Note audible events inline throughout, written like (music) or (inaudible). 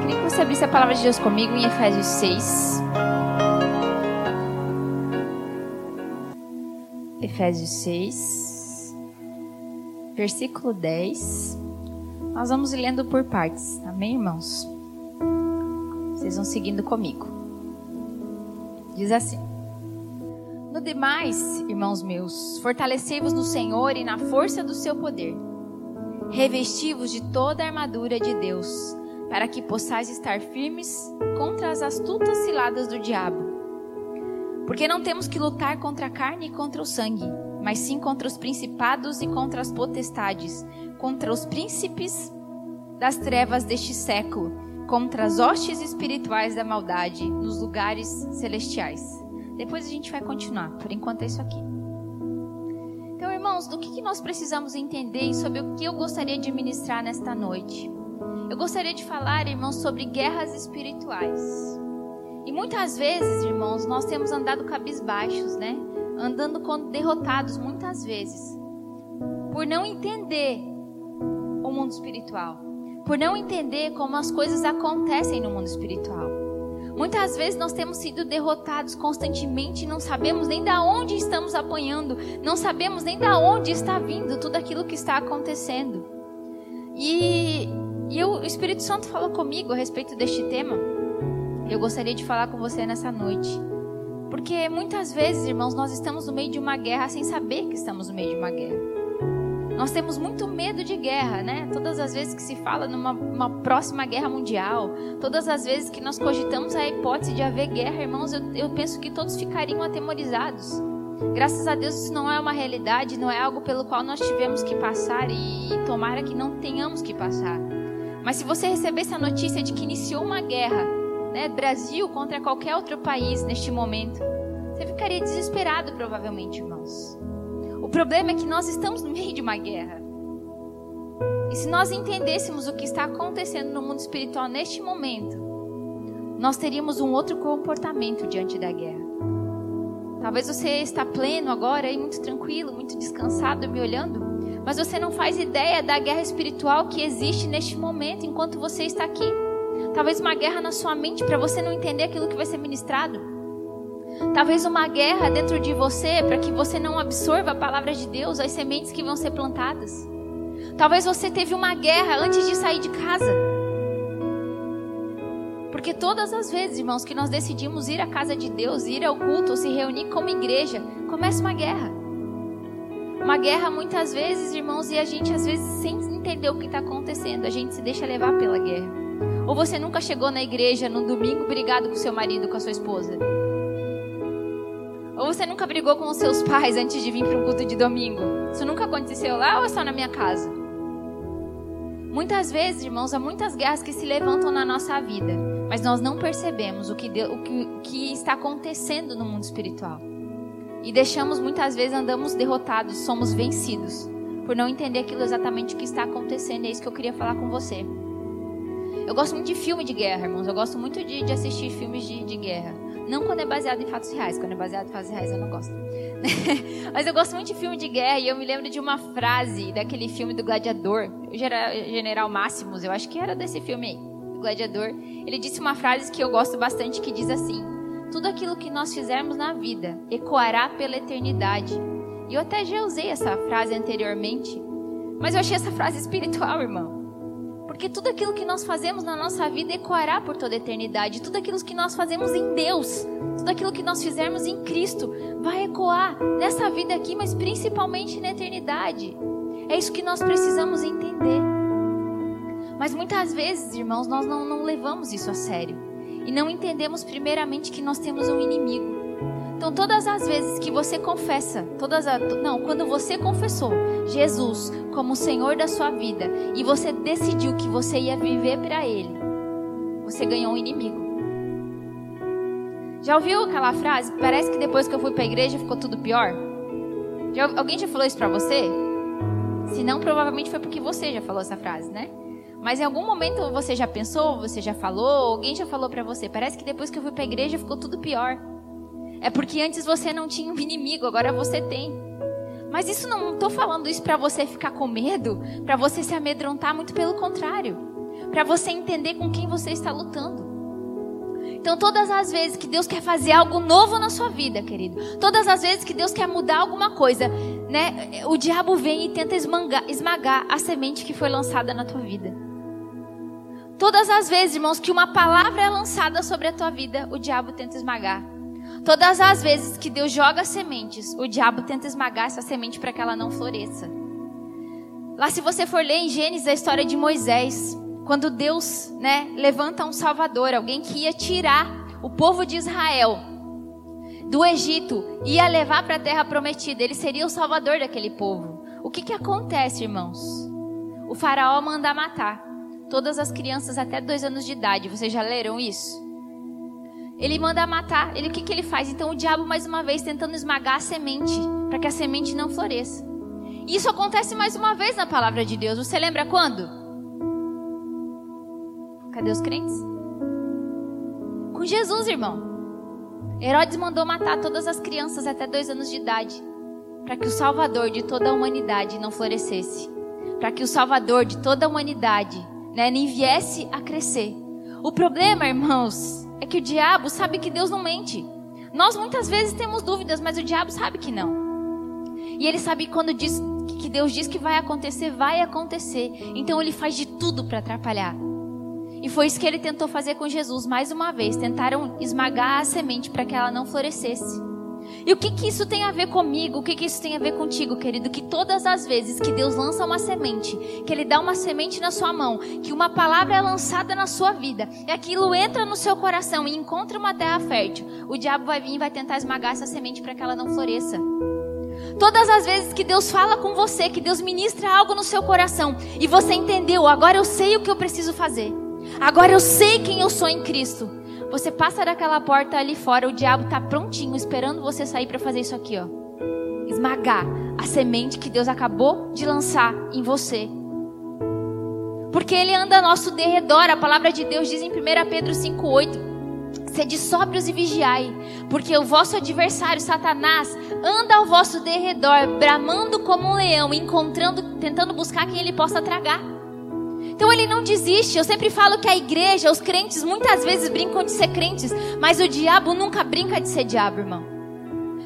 Queria que você abrisse a palavra de Deus comigo em Efésios 6. Efésios 6, versículo 10. Nós vamos lendo por partes, amém, irmãos? Vocês vão seguindo comigo. Diz assim: Demais, irmãos meus, fortalecei-vos no Senhor e na força do seu poder. Revesti-vos de toda a armadura de Deus, para que possais estar firmes contra as astutas ciladas do diabo. Porque não temos que lutar contra a carne e contra o sangue, mas sim contra os principados e contra as potestades, contra os príncipes das trevas deste século, contra as hostes espirituais da maldade nos lugares celestiais. Depois a gente vai continuar, por enquanto é isso aqui. Então, irmãos, do que, nós precisamos entender e sobre o que eu gostaria de ministrar nesta noite? Eu gostaria de falar, irmãos, sobre guerras espirituais. E muitas vezes, irmãos, nós temos andado cabisbaixos, né? Andando derrotados muitas vezes. Por não entender o mundo espiritual. Por não entender como as coisas acontecem no mundo espiritual. Muitas vezes nós temos sido derrotados constantemente não sabemos nem da onde estamos apanhando, não sabemos nem da onde está vindo tudo aquilo que está acontecendo. E, e o Espírito Santo falou comigo a respeito deste tema. Eu gostaria de falar com você nessa noite. Porque muitas vezes, irmãos, nós estamos no meio de uma guerra sem saber que estamos no meio de uma guerra. Nós temos muito medo de guerra, né? Todas as vezes que se fala numa próxima guerra mundial, todas as vezes que nós cogitamos a hipótese de haver guerra, irmãos, eu, eu penso que todos ficariam atemorizados. Graças a Deus isso não é uma realidade, não é algo pelo qual nós tivemos que passar e, e tomara que não tenhamos que passar. Mas se você recebesse a notícia de que iniciou uma guerra, né, Brasil contra qualquer outro país neste momento, você ficaria desesperado provavelmente, irmãos. Problema é que nós estamos no meio de uma guerra. E se nós entendêssemos o que está acontecendo no mundo espiritual neste momento, nós teríamos um outro comportamento diante da guerra. Talvez você está pleno agora e muito tranquilo, muito descansado me olhando, mas você não faz ideia da guerra espiritual que existe neste momento enquanto você está aqui. Talvez uma guerra na sua mente para você não entender aquilo que vai ser ministrado. Talvez uma guerra dentro de você para que você não absorva a palavra de Deus, as sementes que vão ser plantadas. Talvez você teve uma guerra antes de sair de casa. Porque todas as vezes, irmãos, que nós decidimos ir à casa de Deus, ir ao culto, ou se reunir como igreja, começa uma guerra. Uma guerra muitas vezes, irmãos, e a gente às vezes sem entender o que está acontecendo, a gente se deixa levar pela guerra. Ou você nunca chegou na igreja no domingo brigado com seu marido, com a sua esposa. Ou você nunca brigou com os seus pais antes de vir para um culto de domingo? Isso nunca aconteceu lá ou é só na minha casa? Muitas vezes, irmãos, há muitas guerras que se levantam na nossa vida, mas nós não percebemos o que, o que, o que está acontecendo no mundo espiritual. E deixamos, muitas vezes, andamos derrotados, somos vencidos, por não entender aquilo exatamente que está acontecendo. É isso que eu queria falar com você. Eu gosto muito de filme de guerra, irmãos. Eu gosto muito de, de assistir filmes de, de guerra. Não quando é baseado em fatos reais. Quando é baseado em fatos reais eu não gosto. (laughs) Mas eu gosto muito de filme de guerra e eu me lembro de uma frase daquele filme do Gladiador. O General Máximos, eu acho que era desse filme aí, do Gladiador. Ele disse uma frase que eu gosto bastante que diz assim: Tudo aquilo que nós fizermos na vida ecoará pela eternidade. E eu até já usei essa frase anteriormente, mas eu achei essa frase espiritual, irmão. Porque tudo aquilo que nós fazemos na nossa vida ecoará por toda a eternidade. Tudo aquilo que nós fazemos em Deus, tudo aquilo que nós fizermos em Cristo, vai ecoar nessa vida aqui, mas principalmente na eternidade. É isso que nós precisamos entender. Mas muitas vezes, irmãos, nós não, não levamos isso a sério. E não entendemos primeiramente que nós temos um inimigo. Então, todas as vezes que você confessa, todas não, quando você confessou Jesus como o Senhor da sua vida e você decidiu que você ia viver para Ele, você ganhou um inimigo. Já ouviu aquela frase? Parece que depois que eu fui para a igreja ficou tudo pior. Já, alguém já falou isso para você? Se não, provavelmente foi porque você já falou essa frase, né? Mas em algum momento você já pensou, você já falou, alguém já falou para você? Parece que depois que eu fui para a igreja ficou tudo pior. É porque antes você não tinha um inimigo, agora você tem. Mas isso não estou falando isso para você ficar com medo, para você se amedrontar, muito pelo contrário. Para você entender com quem você está lutando. Então, todas as vezes que Deus quer fazer algo novo na sua vida, querido, todas as vezes que Deus quer mudar alguma coisa, né, o diabo vem e tenta esmagar, esmagar a semente que foi lançada na tua vida. Todas as vezes, irmãos, que uma palavra é lançada sobre a tua vida, o diabo tenta esmagar. Todas as vezes que Deus joga sementes, o diabo tenta esmagar essa semente para que ela não floresça. Lá, se você for ler em Gênesis a história de Moisés, quando Deus, né, levanta um salvador, alguém que ia tirar o povo de Israel do Egito, ia levar para a terra prometida, ele seria o salvador daquele povo. O que que acontece, irmãos? O faraó manda matar todas as crianças até dois anos de idade. Vocês já leram isso? Ele manda matar. Ele o que que ele faz? Então o diabo mais uma vez tentando esmagar a semente para que a semente não floresça. Isso acontece mais uma vez na palavra de Deus. Você lembra quando? Cadê os crentes? Com Jesus, irmão. Herodes mandou matar todas as crianças até dois anos de idade, para que o Salvador de toda a humanidade não florescesse, para que o Salvador de toda a humanidade né, nem viesse a crescer. O problema, irmãos, é que o diabo sabe que Deus não mente. Nós muitas vezes temos dúvidas, mas o diabo sabe que não. E ele sabe que quando diz que Deus diz que vai acontecer, vai acontecer. Então ele faz de tudo para atrapalhar. E foi isso que ele tentou fazer com Jesus mais uma vez. Tentaram esmagar a semente para que ela não florescesse. E o que, que isso tem a ver comigo? O que, que isso tem a ver contigo, querido? Que todas as vezes que Deus lança uma semente, que Ele dá uma semente na sua mão, que uma palavra é lançada na sua vida, e aquilo entra no seu coração e encontra uma terra fértil, o diabo vai vir e vai tentar esmagar essa semente para que ela não floresça. Todas as vezes que Deus fala com você, que Deus ministra algo no seu coração, e você entendeu, agora eu sei o que eu preciso fazer. Agora eu sei quem eu sou em Cristo. Você passa daquela porta ali fora, o diabo está prontinho, esperando você sair para fazer isso aqui, ó. Esmagar a semente que Deus acabou de lançar em você. Porque ele anda ao nosso derredor. A palavra de Deus diz em 1 Pedro 5,8. Sede sóbrios e vigiai, porque o vosso adversário, Satanás, anda ao vosso derredor, bramando como um leão, encontrando, tentando buscar quem ele possa tragar. Então ele não desiste. Eu sempre falo que a igreja, os crentes, muitas vezes brincam de ser crentes, mas o diabo nunca brinca de ser diabo, irmão.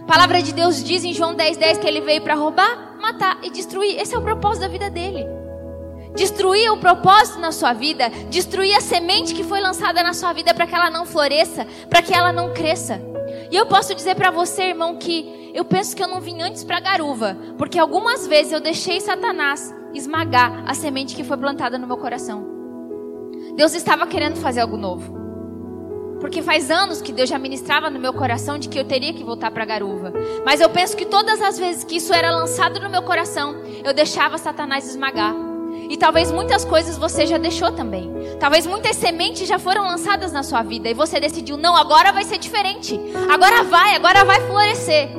A palavra de Deus diz em João 10, 10 que ele veio para roubar, matar e destruir. Esse é o propósito da vida dele. Destruir o propósito na sua vida, destruir a semente que foi lançada na sua vida para que ela não floresça, para que ela não cresça. E eu posso dizer para você, irmão, que eu penso que eu não vim antes para garuva, porque algumas vezes eu deixei Satanás esmagar a semente que foi plantada no meu coração. Deus estava querendo fazer algo novo. Porque faz anos que Deus já ministrava no meu coração de que eu teria que voltar para a garuva. Mas eu penso que todas as vezes que isso era lançado no meu coração, eu deixava Satanás esmagar. E talvez muitas coisas você já deixou também. Talvez muitas sementes já foram lançadas na sua vida e você decidiu, não, agora vai ser diferente. Agora vai, agora vai florescer.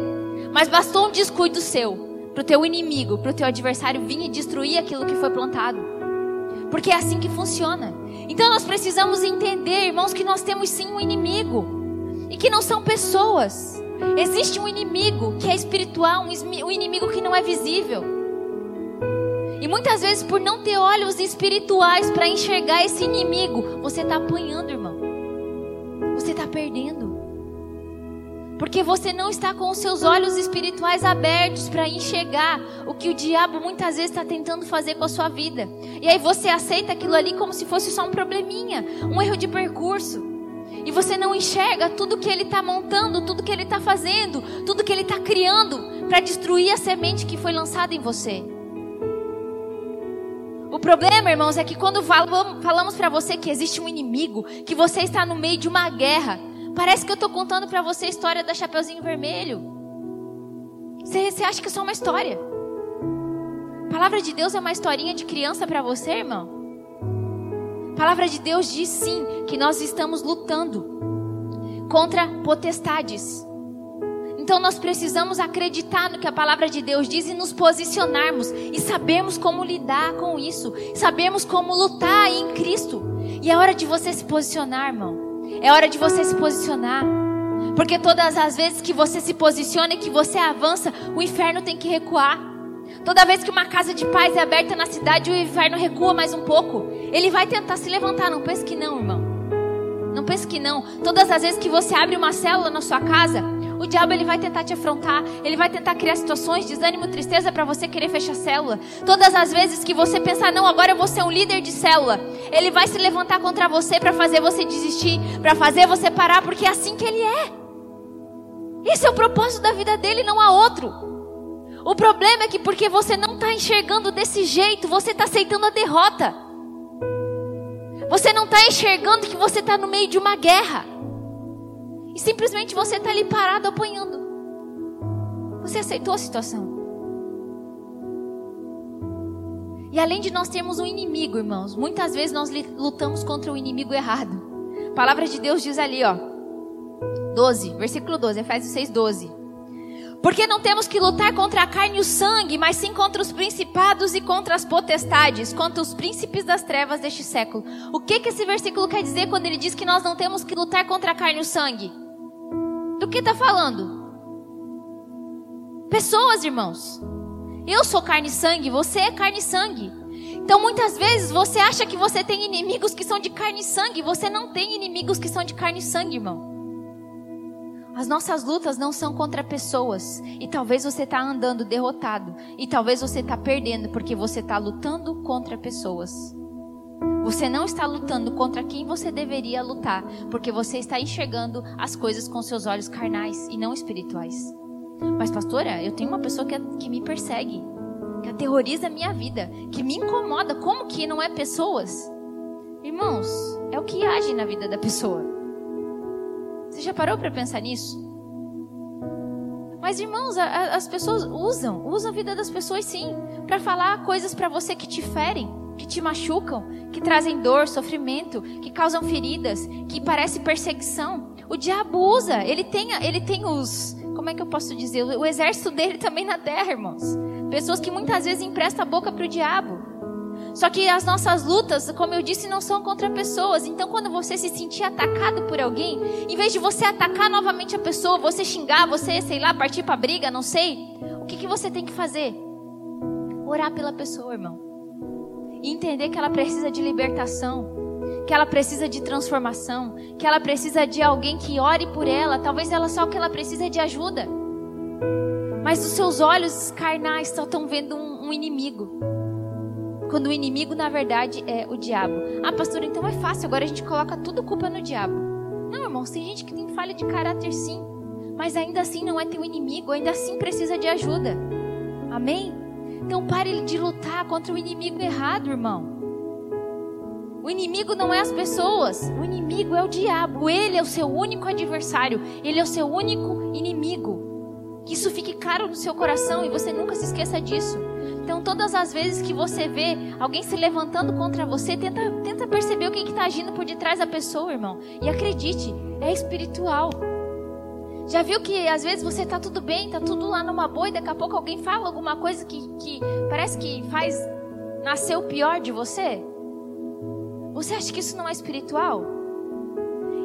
Mas bastou um descuido seu para o teu inimigo, para o teu adversário vir e destruir aquilo que foi plantado. Porque é assim que funciona. Então nós precisamos entender, irmãos, que nós temos sim um inimigo e que não são pessoas. Existe um inimigo que é espiritual, um inimigo que não é visível. E muitas vezes, por não ter olhos espirituais para enxergar esse inimigo, você está apanhando, irmão. Você está perdendo. Porque você não está com os seus olhos espirituais abertos para enxergar o que o diabo muitas vezes está tentando fazer com a sua vida. E aí você aceita aquilo ali como se fosse só um probleminha, um erro de percurso. E você não enxerga tudo que ele está montando, tudo que ele está fazendo, tudo que ele está criando para destruir a semente que foi lançada em você. O problema, irmãos, é que quando falamos para você que existe um inimigo, que você está no meio de uma guerra, Parece que eu estou contando para você a história da Chapeuzinho Vermelho. Você, você acha que é só uma história? A palavra de Deus é uma historinha de criança para você, irmão? A palavra de Deus diz sim que nós estamos lutando contra potestades. Então nós precisamos acreditar no que a palavra de Deus diz e nos posicionarmos e sabermos como lidar com isso, sabermos como lutar em Cristo. E é hora de você se posicionar, irmão. É hora de você se posicionar. Porque todas as vezes que você se posiciona e que você avança, o inferno tem que recuar. Toda vez que uma casa de paz é aberta na cidade, o inferno recua mais um pouco. Ele vai tentar se levantar, não pense que não, irmão. Não pense que não. Todas as vezes que você abre uma célula na sua casa, o diabo ele vai tentar te afrontar, ele vai tentar criar situações, desânimo, tristeza para você querer fechar a célula. Todas as vezes que você pensar, não, agora eu vou ser um líder de célula, ele vai se levantar contra você para fazer você desistir, para fazer você parar, porque é assim que ele é. Esse é o propósito da vida dele, não há outro. O problema é que porque você não está enxergando desse jeito, você está aceitando a derrota. Você não está enxergando que você está no meio de uma guerra. E simplesmente você está ali parado apanhando. Você aceitou a situação. E além de nós termos um inimigo, irmãos, muitas vezes nós lutamos contra o inimigo errado. A palavra de Deus diz ali, ó. 12, versículo 12, Efésios 6, 12. Porque não temos que lutar contra a carne e o sangue, mas sim contra os principados e contra as potestades, contra os príncipes das trevas deste século. O que, que esse versículo quer dizer quando ele diz que nós não temos que lutar contra a carne e o sangue? Do que está falando? Pessoas, irmãos. Eu sou carne e sangue, você é carne e sangue. Então muitas vezes você acha que você tem inimigos que são de carne e sangue, você não tem inimigos que são de carne e sangue, irmão. As nossas lutas não são contra pessoas. E talvez você está andando derrotado. E talvez você está perdendo porque você está lutando contra pessoas. Você não está lutando contra quem você deveria lutar, porque você está enxergando as coisas com seus olhos carnais e não espirituais. Mas, pastora, eu tenho uma pessoa que, que me persegue, que aterroriza a minha vida, que me incomoda. Como que não é pessoas? Irmãos, é o que age na vida da pessoa. Você já parou para pensar nisso? Mas irmãos, as pessoas usam, usam a vida das pessoas sim, para falar coisas para você que te ferem, que te machucam, que trazem dor, sofrimento, que causam feridas, que parece perseguição. O diabo usa, ele tem, ele tem os, como é que eu posso dizer, o exército dele (laughs) também na terra, irmãos. Pessoas que muitas vezes emprestam a boca para o diabo. Só que as nossas lutas, como eu disse, não são contra pessoas. Então, quando você se sentir atacado por alguém, em vez de você atacar novamente a pessoa, você xingar, você, sei lá, partir para briga, não sei, o que, que você tem que fazer? Orar pela pessoa, irmão. E entender que ela precisa de libertação, que ela precisa de transformação, que ela precisa de alguém que ore por ela. Talvez ela só que ela precisa de ajuda. Mas os seus olhos carnais só estão vendo um, um inimigo. Quando o inimigo, na verdade, é o diabo. Ah, pastor, então é fácil, agora a gente coloca tudo culpa no diabo. Não, irmãos, tem gente que tem falha de caráter sim. Mas ainda assim não é teu inimigo, ainda assim precisa de ajuda. Amém? Então pare de lutar contra o inimigo errado, irmão. O inimigo não é as pessoas, o inimigo é o diabo. Ele é o seu único adversário, ele é o seu único inimigo. Que isso fique claro no seu coração e você nunca se esqueça disso. Então, todas as vezes que você vê alguém se levantando contra você, tenta, tenta perceber o que está agindo por detrás da pessoa, irmão. E acredite, é espiritual. Já viu que às vezes você está tudo bem, está tudo lá numa boa, e daqui a pouco alguém fala alguma coisa que, que parece que faz nascer o pior de você? Você acha que isso não é espiritual?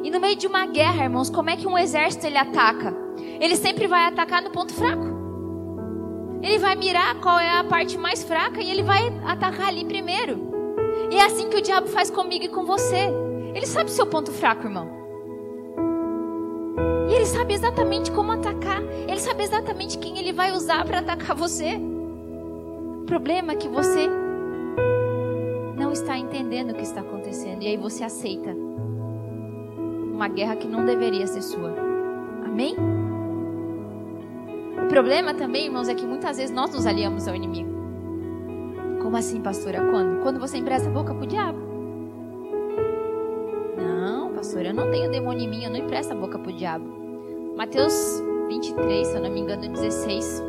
E no meio de uma guerra, irmãos, como é que um exército ele ataca? Ele sempre vai atacar no ponto fraco. Ele vai mirar qual é a parte mais fraca e ele vai atacar ali primeiro. E é assim que o diabo faz comigo e com você. Ele sabe o seu ponto fraco, irmão. E ele sabe exatamente como atacar. Ele sabe exatamente quem ele vai usar para atacar você. O problema é que você não está entendendo o que está acontecendo. E aí você aceita uma guerra que não deveria ser sua. Amém? problema também, irmãos, é que muitas vezes nós nos aliamos ao inimigo. Como assim, pastora? Quando? Quando você empresta a boca pro diabo. Eu não tenho demônio em mim, eu não empresto a boca pro diabo. Mateus 23, se eu não me engano, 16.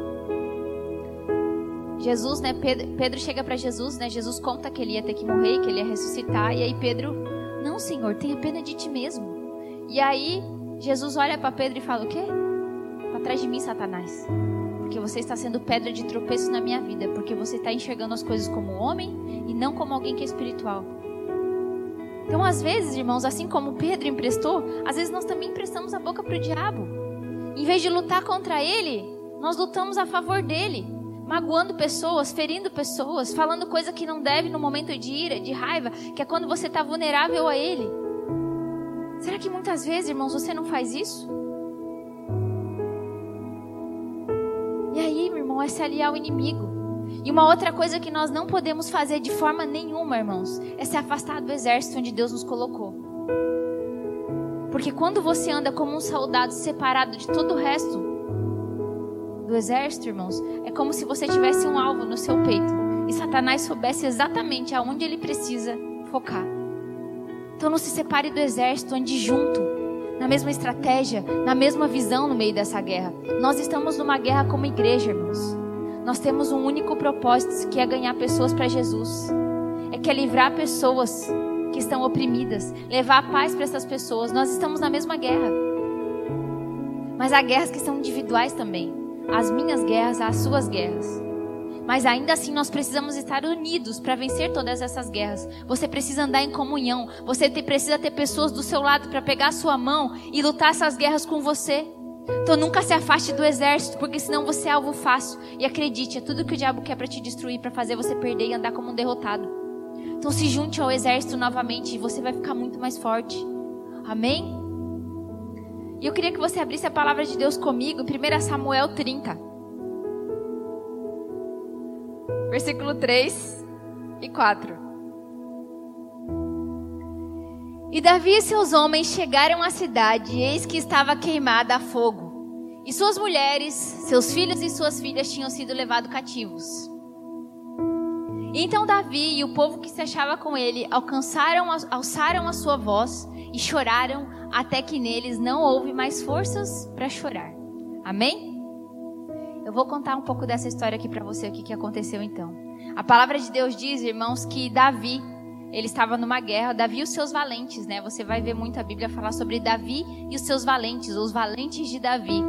Jesus, né? Pedro, Pedro chega para Jesus, né? Jesus conta que ele ia ter que morrer, que ele ia ressuscitar. E aí Pedro, não, Senhor, tenha pena de ti mesmo. E aí Jesus olha para Pedro e fala: O quê? atrás de mim, Satanás. Porque você está sendo pedra de tropeço na minha vida. Porque você está enxergando as coisas como homem e não como alguém que é espiritual. Então, às vezes, irmãos, assim como Pedro emprestou, às vezes nós também emprestamos a boca para o diabo. Em vez de lutar contra ele, nós lutamos a favor dele, magoando pessoas, ferindo pessoas, falando coisa que não deve no momento de ira, de raiva, que é quando você está vulnerável a ele. Será que muitas vezes, irmãos, você não faz isso? E aí, meu irmão, é se aliar ao inimigo. E uma outra coisa que nós não podemos fazer de forma nenhuma, irmãos, é se afastar do exército onde Deus nos colocou. Porque quando você anda como um soldado separado de todo o resto do exército, irmãos, é como se você tivesse um alvo no seu peito e Satanás soubesse exatamente aonde ele precisa focar. Então não se separe do exército, ande junto, na mesma estratégia, na mesma visão no meio dessa guerra. Nós estamos numa guerra como igreja, irmãos. Nós temos um único propósito, que é ganhar pessoas para Jesus. É que é livrar pessoas que estão oprimidas, levar a paz para essas pessoas. Nós estamos na mesma guerra. Mas há guerras que são individuais também. As minhas guerras, as suas guerras. Mas ainda assim nós precisamos estar unidos para vencer todas essas guerras. Você precisa andar em comunhão. Você precisa ter pessoas do seu lado para pegar a sua mão e lutar essas guerras com você. Então nunca se afaste do exército, porque senão você é alvo fácil. E acredite, é tudo que o diabo quer para te destruir, para fazer você perder e andar como um derrotado. Então se junte ao exército novamente e você vai ficar muito mais forte. Amém? E eu queria que você abrisse a palavra de Deus comigo em 1 Samuel 30. Versículo 3 e 4. E Davi e seus homens chegaram à cidade, e eis que estava queimada a fogo. E suas mulheres, seus filhos e suas filhas tinham sido levados cativos. E então Davi e o povo que se achava com ele alcançaram, alçaram a sua voz e choraram até que neles não houve mais forças para chorar. Amém? Eu vou contar um pouco dessa história aqui para você, o que, que aconteceu então. A palavra de Deus diz, irmãos, que Davi ele estava numa guerra, Davi e os seus valentes, né? Você vai ver muito a Bíblia falar sobre Davi e os seus valentes, os valentes de Davi.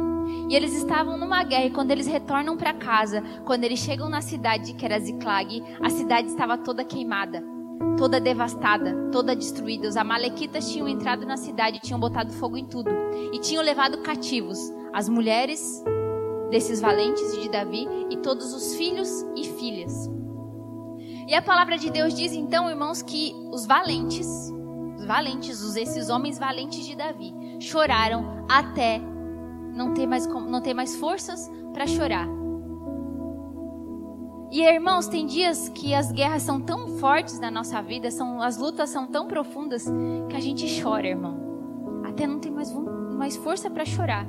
E eles estavam numa guerra e quando eles retornam para casa, quando eles chegam na cidade que era Ziklag, a cidade estava toda queimada, toda devastada, toda destruída. Os amalequitas tinham entrado na cidade, tinham botado fogo em tudo e tinham levado cativos as mulheres desses valentes de Davi e todos os filhos e filhas. E a palavra de Deus diz então, irmãos, que os valentes, os valentes, os, esses homens valentes de Davi, choraram até não ter mais, não ter mais forças para chorar. E irmãos, tem dias que as guerras são tão fortes na nossa vida, são, as lutas são tão profundas que a gente chora, irmão. Até não tem mais, mais força para chorar.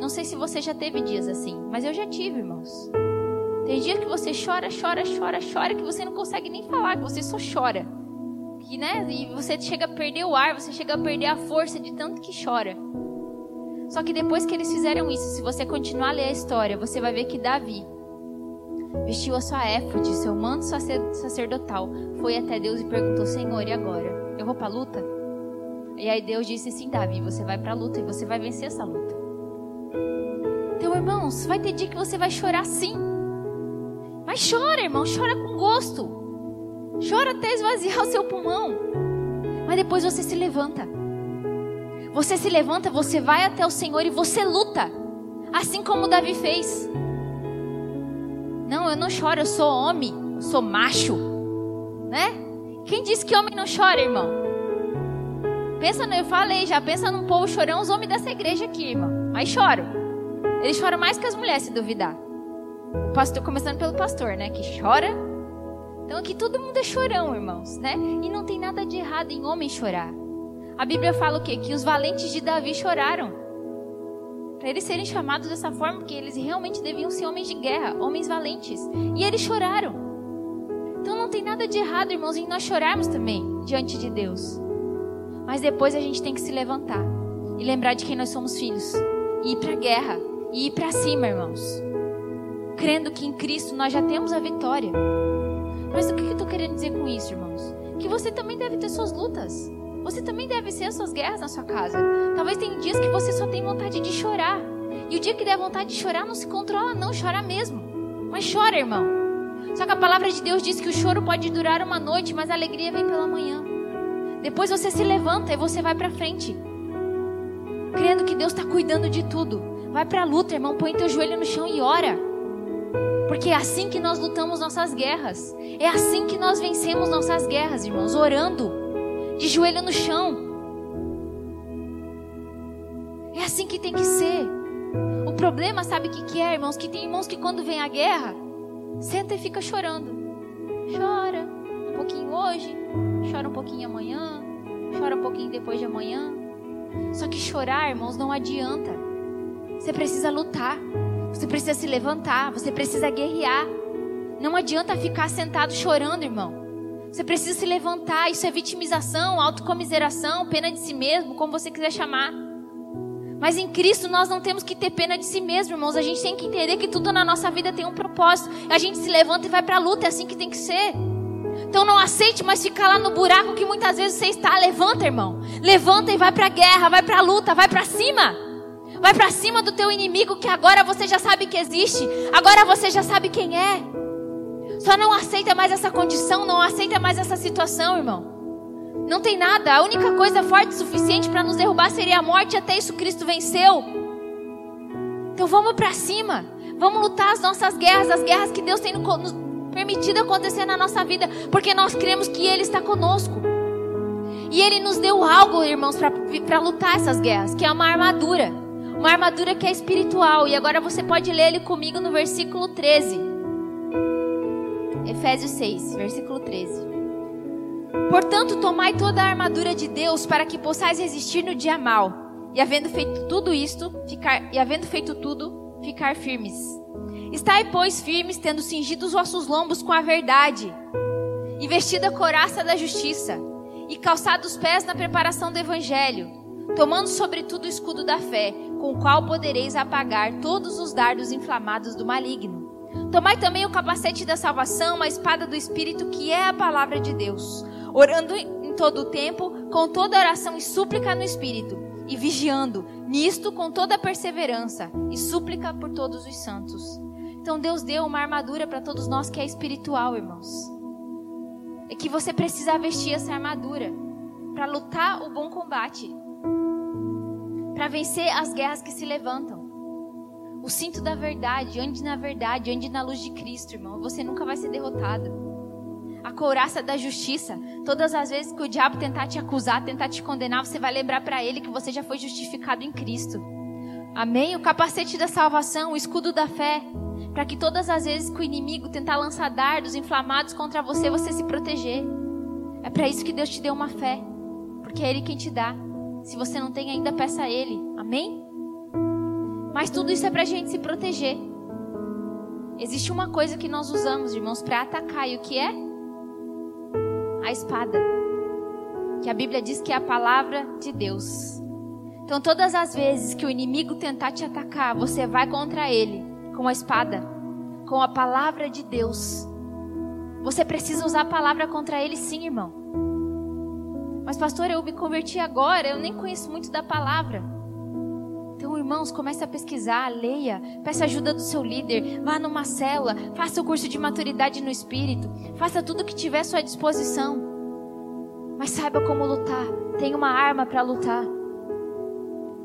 Não sei se você já teve dias assim, mas eu já tive, irmãos. Tem dia que você chora, chora, chora, chora, que você não consegue nem falar, que você só chora. Que, né? E você chega a perder o ar, você chega a perder a força de tanto que chora. Só que depois que eles fizeram isso, se você continuar a ler a história, você vai ver que Davi vestiu a sua éfode, seu manto sacerdotal, foi até Deus e perguntou: Senhor, e agora? Eu vou para a luta? E aí Deus disse: Sim, Davi, você vai para a luta e você vai vencer essa luta. Então, irmãos, vai ter dia que você vai chorar sim. Mas chora, irmão, chora com gosto. Chora até esvaziar o seu pulmão. Mas depois você se levanta. Você se levanta, você vai até o Senhor e você luta. Assim como Davi fez. Não, eu não choro, eu sou homem, eu sou macho. Né? Quem disse que homem não chora, irmão? Pensa, eu falei já, pensa num povo chorão, os homens dessa igreja aqui, irmão. Mas choram. Eles choram mais que as mulheres, se duvidar. O pastor, começando pelo pastor, né? Que chora. Então aqui todo mundo é chorão, irmãos, né? E não tem nada de errado em homem chorar. A Bíblia fala o quê? Que os valentes de Davi choraram. Para eles serem chamados dessa forma, porque eles realmente deviam ser homens de guerra, homens valentes. E eles choraram. Então não tem nada de errado, irmãos, em nós chorarmos também diante de Deus. Mas depois a gente tem que se levantar e lembrar de quem nós somos filhos. E ir para a guerra. E ir para cima, irmãos crendo que em Cristo nós já temos a vitória. Mas o que eu estou querendo dizer com isso, irmãos? Que você também deve ter suas lutas. Você também deve ser as suas guerras na sua casa. Talvez tenha dias que você só tem vontade de chorar. E o dia que der vontade de chorar, não se controla, não, chora mesmo. Mas chora, irmão. Só que a palavra de Deus diz que o choro pode durar uma noite, mas a alegria vem pela manhã. Depois você se levanta e você vai para frente. Crendo que Deus está cuidando de tudo. Vai para a luta, irmão. Põe teu joelho no chão e ora. Porque é assim que nós lutamos nossas guerras. É assim que nós vencemos nossas guerras, irmãos. Orando. De joelho no chão. É assim que tem que ser. O problema, sabe o que, que é, irmãos? Que tem irmãos que quando vem a guerra, senta e fica chorando. Chora um pouquinho hoje, chora um pouquinho amanhã, chora um pouquinho depois de amanhã. Só que chorar, irmãos, não adianta. Você precisa lutar. Você precisa se levantar. Você precisa guerrear. Não adianta ficar sentado chorando, irmão. Você precisa se levantar. Isso é vitimização, autocomiseração, pena de si mesmo, como você quiser chamar. Mas em Cristo nós não temos que ter pena de si mesmo, irmãos. A gente tem que entender que tudo na nossa vida tem um propósito. A gente se levanta e vai para a luta, é assim que tem que ser. Então não aceite mais ficar lá no buraco que muitas vezes você está. Levanta, irmão. Levanta e vai para a guerra, vai para a luta, vai para cima. Vai para cima do teu inimigo que agora você já sabe que existe. Agora você já sabe quem é. Só não aceita mais essa condição, não aceita mais essa situação, irmão. Não tem nada. A única coisa forte o suficiente para nos derrubar seria a morte. Até isso Cristo venceu. Então vamos para cima. Vamos lutar as nossas guerras, as guerras que Deus tem nos permitido acontecer na nossa vida, porque nós cremos que Ele está conosco. E Ele nos deu algo, irmãos, para lutar essas guerras, que é uma armadura. Uma armadura que é espiritual. E agora você pode ler ele comigo no versículo 13. Efésios 6, versículo 13. Portanto, tomai toda a armadura de Deus para que possais resistir no dia mal. E havendo feito tudo isto, ficar, e havendo feito tudo, ficar firmes. Estai, pois, firmes, tendo cingido os vossos lombos com a verdade, e vestida a coraça da justiça, e calçados os pés na preparação do evangelho, tomando sobretudo o escudo da fé, com o qual podereis apagar todos os dardos inflamados do maligno. Tomai também o capacete da salvação, a espada do Espírito, que é a palavra de Deus, orando em todo o tempo, com toda oração e súplica no Espírito, e vigiando nisto com toda perseverança e súplica por todos os santos. Então Deus deu uma armadura para todos nós que é espiritual, irmãos. É que você precisa vestir essa armadura para lutar o bom combate, vencer as guerras que se levantam. O cinto da verdade, ande na verdade, ande na luz de Cristo, irmão. Você nunca vai ser derrotado. A couraça da justiça. Todas as vezes que o diabo tentar te acusar, tentar te condenar, você vai lembrar para ele que você já foi justificado em Cristo. Amém? O capacete da salvação, o escudo da fé para que todas as vezes que o inimigo tentar lançar dardos inflamados contra você, você se proteger. É para isso que Deus te deu uma fé, porque é Ele quem te dá. Se você não tem ainda, peça a Ele. Amém? Mas tudo isso é para a gente se proteger. Existe uma coisa que nós usamos, irmãos, para atacar, e o que é? A espada. Que a Bíblia diz que é a palavra de Deus. Então, todas as vezes que o inimigo tentar te atacar, você vai contra ele com a espada, com a palavra de Deus. Você precisa usar a palavra contra ele, sim, irmão. Mas, pastor, eu me converti agora, eu nem conheço muito da palavra. Então, irmãos, comece a pesquisar, leia, peça ajuda do seu líder, vá numa célula, faça o curso de maturidade no espírito, faça tudo que tiver à sua disposição. Mas saiba como lutar, tenha uma arma para lutar.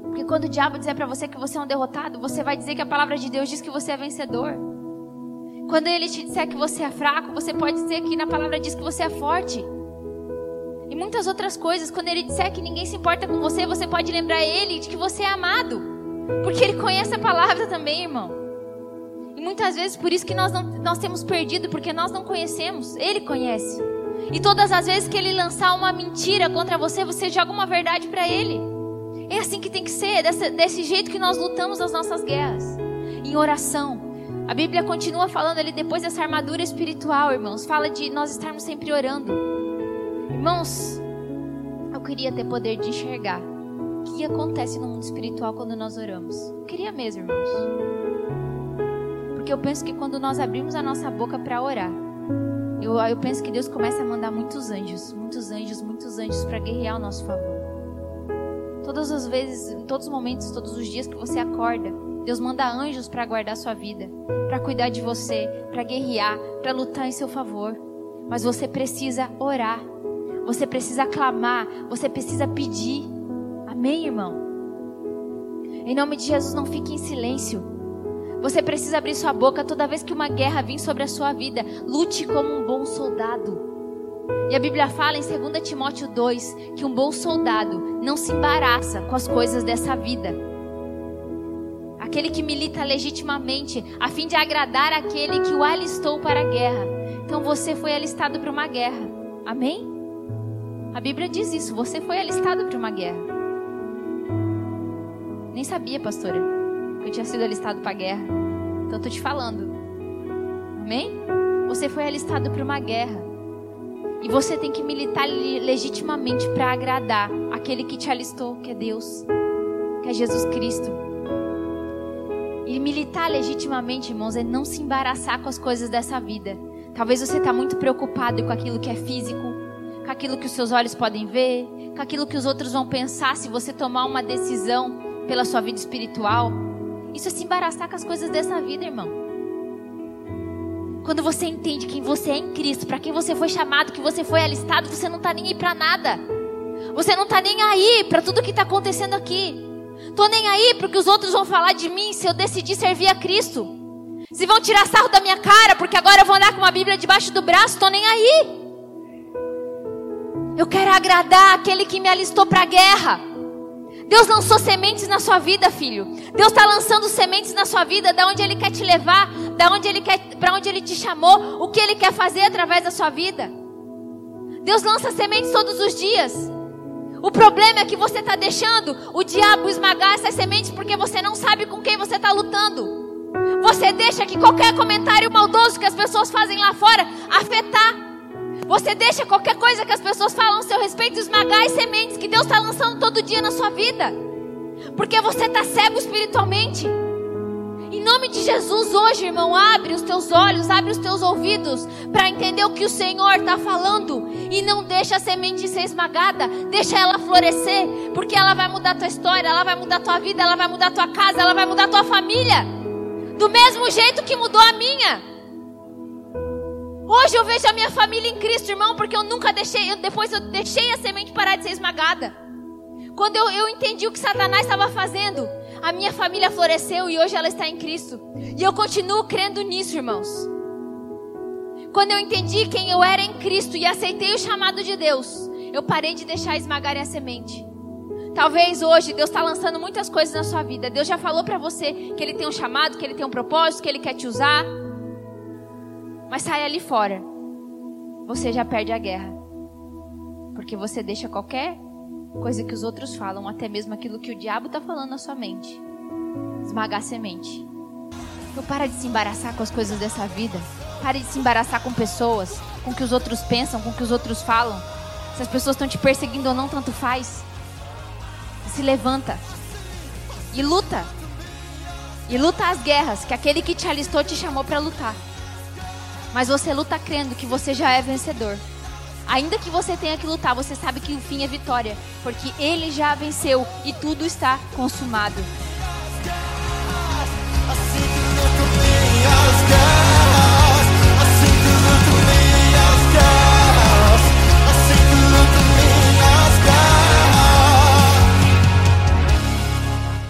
Porque quando o diabo dizer para você que você é um derrotado, você vai dizer que a palavra de Deus diz que você é vencedor. Quando ele te disser que você é fraco, você pode dizer que na palavra diz que você é forte. Muitas outras coisas, quando ele disser que ninguém se importa com você, você pode lembrar ele de que você é amado. Porque ele conhece a palavra também, irmão. E muitas vezes por isso que nós, não, nós temos perdido, porque nós não conhecemos. Ele conhece. E todas as vezes que ele lançar uma mentira contra você, você joga uma verdade para ele. É assim que tem que ser, desse, desse jeito que nós lutamos as nossas guerras. Em oração. A Bíblia continua falando ali depois dessa armadura espiritual, irmãos. Fala de nós estarmos sempre orando. Irmãos, eu queria ter poder de enxergar o que acontece no mundo espiritual quando nós oramos. Eu queria mesmo, irmãos. Porque eu penso que quando nós abrimos a nossa boca para orar, eu, eu penso que Deus começa a mandar muitos anjos, muitos anjos, muitos anjos para guerrear ao nosso favor. Todas as vezes, em todos os momentos, todos os dias que você acorda, Deus manda anjos para guardar sua vida, para cuidar de você, para guerrear, para lutar em seu favor. Mas você precisa orar. Você precisa clamar, você precisa pedir. Amém, irmão? Em nome de Jesus, não fique em silêncio. Você precisa abrir sua boca toda vez que uma guerra vir sobre a sua vida. Lute como um bom soldado. E a Bíblia fala em 2 Timóteo 2 que um bom soldado não se embaraça com as coisas dessa vida. Aquele que milita legitimamente, a fim de agradar aquele que o alistou para a guerra. Então você foi alistado para uma guerra. Amém? A Bíblia diz isso. Você foi alistado para uma guerra. Nem sabia, pastora, que eu tinha sido alistado para a guerra. Então estou te falando. Amém? Você foi alistado para uma guerra. E você tem que militar legitimamente para agradar aquele que te alistou, que é Deus, que é Jesus Cristo. E militar legitimamente, irmãos, é não se embaraçar com as coisas dessa vida. Talvez você está muito preocupado com aquilo que é físico, com aquilo que os seus olhos podem ver, com aquilo que os outros vão pensar se você tomar uma decisão pela sua vida espiritual. Isso é se embaraçar com as coisas dessa vida, irmão. Quando você entende quem você é em Cristo, para quem você foi chamado, que você foi alistado, você não está nem aí para nada. Você não está nem aí para tudo que está acontecendo aqui. Tô nem aí porque os outros vão falar de mim se eu decidir servir a Cristo. Se vão tirar sarro da minha cara porque agora eu vou andar com uma Bíblia debaixo do braço, tô nem aí. Eu quero agradar aquele que me alistou para a guerra. Deus lançou sementes na sua vida, filho. Deus está lançando sementes na sua vida, da onde Ele quer te levar, da onde Ele quer, para onde Ele te chamou, o que Ele quer fazer através da sua vida. Deus lança sementes todos os dias. O problema é que você está deixando o diabo esmagar essas sementes porque você não sabe com quem você está lutando. Você deixa que qualquer comentário maldoso que as pessoas fazem lá fora afetar você deixa qualquer coisa que as pessoas falam a seu respeito esmagar as sementes que Deus está lançando todo dia na sua vida. Porque você está cego espiritualmente. Em nome de Jesus, hoje, irmão, abre os teus olhos, abre os teus ouvidos para entender o que o Senhor está falando. E não deixa a semente ser esmagada, deixa ela florescer, porque ela vai mudar a tua história, ela vai mudar a tua vida, ela vai mudar a tua casa, ela vai mudar a tua família. Do mesmo jeito que mudou a minha. Hoje eu vejo a minha família em Cristo, irmão, porque eu nunca deixei, eu, depois eu deixei a semente parar de ser esmagada. Quando eu, eu entendi o que Satanás estava fazendo, a minha família floresceu e hoje ela está em Cristo. E eu continuo crendo nisso, irmãos. Quando eu entendi quem eu era em Cristo e aceitei o chamado de Deus, eu parei de deixar esmagarem a semente. Talvez hoje Deus está lançando muitas coisas na sua vida. Deus já falou para você que Ele tem um chamado, que Ele tem um propósito, que Ele quer te usar. Mas sai ali fora. Você já perde a guerra. Porque você deixa qualquer coisa que os outros falam, até mesmo aquilo que o diabo está falando na sua mente, esmagar a semente. Então para de se embaraçar com as coisas dessa vida. Pare de se embaraçar com pessoas, com o que os outros pensam, com o que os outros falam. Se as pessoas estão te perseguindo ou não, tanto faz. Se levanta e luta. E luta as guerras que aquele que te alistou te chamou para lutar. Mas você luta crendo que você já é vencedor. Ainda que você tenha que lutar, você sabe que o fim é vitória, porque ele já venceu e tudo está consumado.